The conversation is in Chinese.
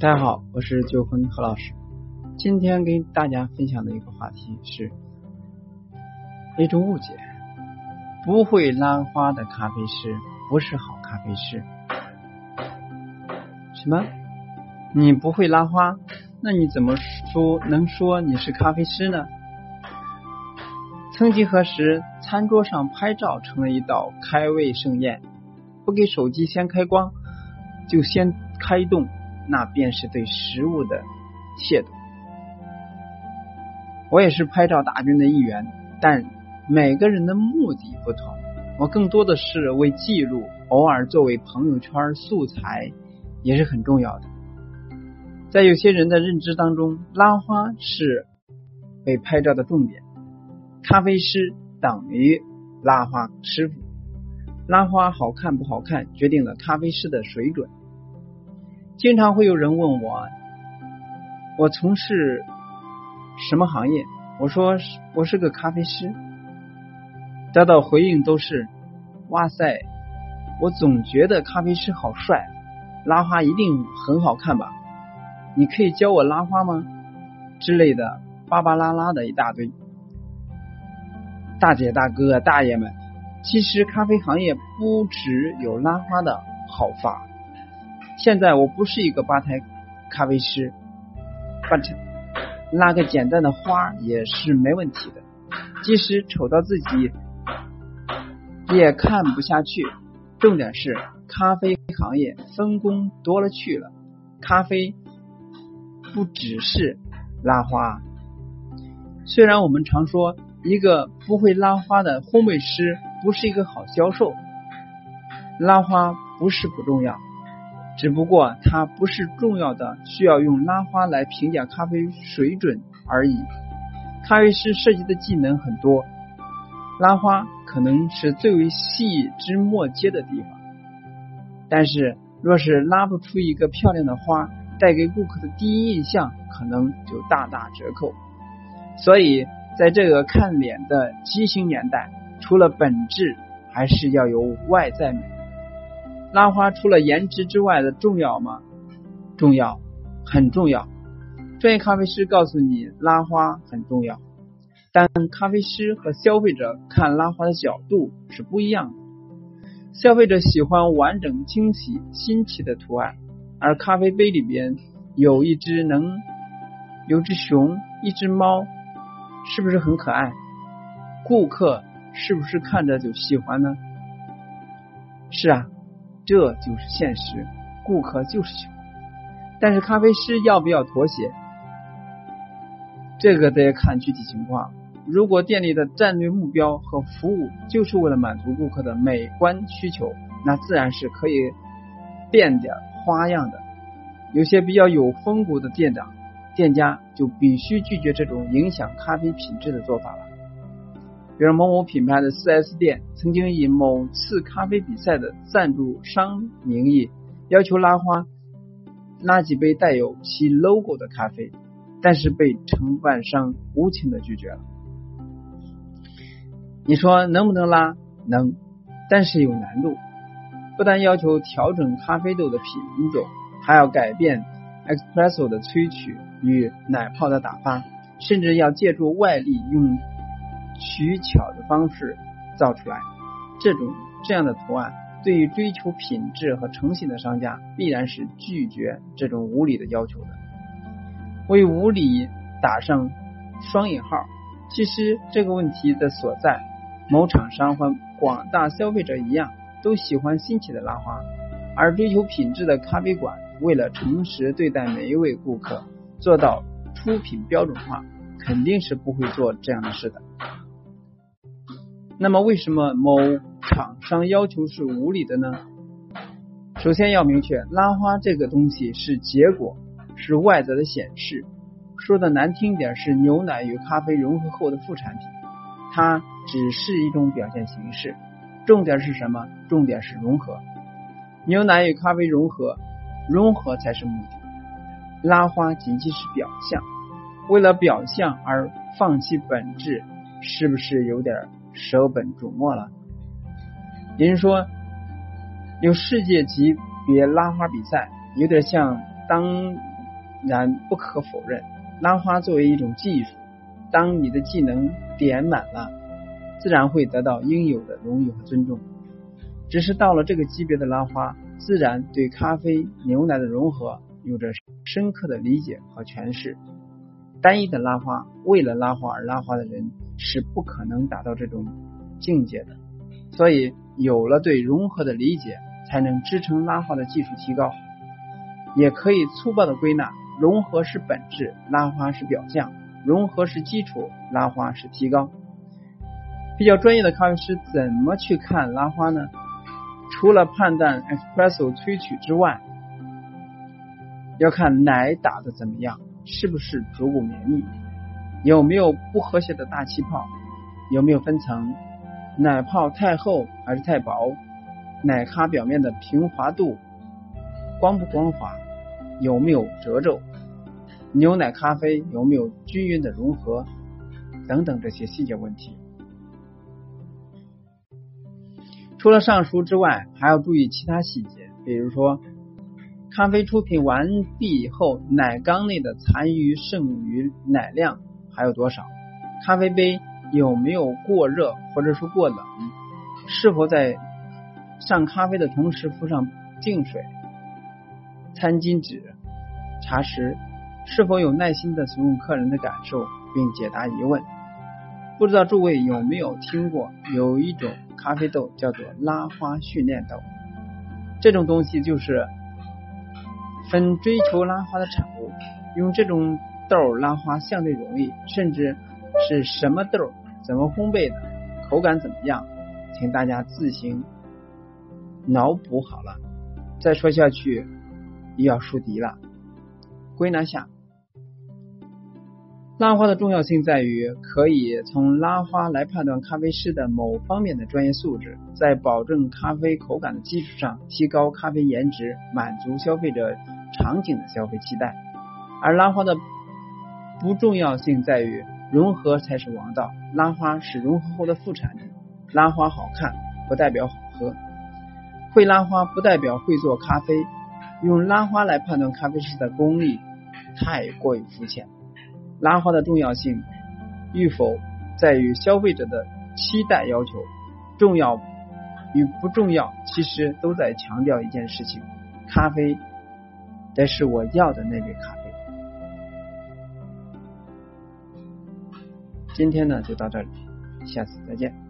大家好，我是九坤何老师。今天跟大家分享的一个话题是一种误解：不会拉花的咖啡师不是好咖啡师。什么？你不会拉花？那你怎么说能说你是咖啡师呢？曾几何时，餐桌上拍照成了一道开胃盛宴，不给手机先开光，就先开动。那便是对食物的亵渎。我也是拍照大军的一员，但每个人的目的不同。我更多的是为记录，偶尔作为朋友圈素材也是很重要的。在有些人的认知当中，拉花是被拍照的重点，咖啡师等于拉花师傅，拉花好看不好看决定了咖啡师的水准。经常会有人问我，我从事什么行业？我说我是个咖啡师。得到回应都是：哇塞，我总觉得咖啡师好帅，拉花一定很好看吧？你可以教我拉花吗？之类的，巴巴拉拉的一大堆。大姐大哥大爷们，其实咖啡行业不只有拉花的好法。现在我不是一个吧台咖啡师，but 拉个简单的花也是没问题的。即使丑到自己也看不下去。重点是咖啡行业分工多了去了，咖啡不只是拉花。虽然我们常说一个不会拉花的烘焙师不是一个好销售，拉花不是不重要。只不过它不是重要的，需要用拉花来评价咖啡水准而已。咖啡师涉及的技能很多，拉花可能是最为细枝末节的地方。但是，若是拉不出一个漂亮的花，带给顾客的第一印象可能就大打折扣。所以，在这个看脸的畸形年代，除了本质，还是要有外在美。拉花除了颜值之外的重要吗？重要，很重要。专业咖啡师告诉你拉花很重要，但咖啡师和消费者看拉花的角度是不一样的。消费者喜欢完整、清晰、新奇的图案，而咖啡杯里边有一只能有只熊、一只猫，是不是很可爱？顾客是不是看着就喜欢呢？是啊。这就是现实，顾客就是穷。但是咖啡师要不要妥协？这个得看具体情况。如果店里的战略目标和服务就是为了满足顾客的美观需求，那自然是可以变点花样的。有些比较有风骨的店长、店家就必须拒绝这种影响咖啡品质的做法了。比如某某品牌的 4S 店曾经以某次咖啡比赛的赞助商名义要求拉花拉几杯带有其 logo 的咖啡，但是被承办商无情的拒绝了。你说能不能拉？能，但是有难度。不但要求调整咖啡豆的品种，还要改变 espresso 的萃取与奶泡的打发，甚至要借助外力用。取巧的方式造出来，这种这样的图案，对于追求品质和诚信的商家，必然是拒绝这种无理的要求的。为无理打上双引号。其实这个问题的所在，某厂商和广大消费者一样，都喜欢新奇的拉花，而追求品质的咖啡馆，为了诚实对待每一位顾客，做到出品标准化，肯定是不会做这样的事的。那么，为什么某厂商要求是无理的呢？首先要明确，拉花这个东西是结果，是外在的显示。说的难听点，是牛奶与咖啡融合后的副产品，它只是一种表现形式。重点是什么？重点是融合。牛奶与咖啡融合，融合才是目的。拉花仅仅是表象，为了表象而放弃本质，是不是有点？舍本逐末了。有人说有世界级别拉花比赛，有点像当然不可否认，拉花作为一种技术，当你的技能点满了，自然会得到应有的荣誉和尊重。只是到了这个级别的拉花，自然对咖啡、牛奶的融合有着深刻的理解和诠释。单一的拉花，为了拉花而拉花的人是不可能达到这种境界的。所以，有了对融合的理解，才能支撑拉花的技术提高。也可以粗暴的归纳：融合是本质，拉花是表象；融合是基础，拉花是提高。比较专业的咖啡师怎么去看拉花呢？除了判断 espresso 萃取之外，要看奶打的怎么样，是不是足够绵密，有没有不和谐的大气泡，有没有分层，奶泡太厚还是太薄，奶咖表面的平滑度光不光滑，有没有褶皱，牛奶咖啡有没有均匀的融合，等等这些细节问题。除了上述之外，还要注意其他细节，比如说，咖啡出品完毕以后，奶缸内的残余剩余奶量还有多少？咖啡杯有没有过热或者说过冷？是否在上咖啡的同时敷上净水、餐巾纸、茶匙？是否有耐心的询问客人的感受并解答疑问？不知道诸位有没有听过有一种？咖啡豆叫做拉花训练豆，这种东西就是分追求拉花的产物。用这种豆拉花相对容易，甚至是什么豆、怎么烘焙的、口感怎么样，请大家自行脑补好了。再说下去又要树敌了。归纳下。拉花的重要性在于可以从拉花来判断咖啡师的某方面的专业素质，在保证咖啡口感的基础上提高咖啡颜值，满足消费者场景的消费期待。而拉花的不重要性在于融合才是王道，拉花是融合后的副产品。拉花好看不代表好喝，会拉花不代表会做咖啡。用拉花来判断咖啡师的功力太过于肤浅。拉花的重要性与否在于消费者的期待要求，重要与不重要，其实都在强调一件事情：咖啡得是我要的那杯咖啡。今天呢就到这里，下次再见。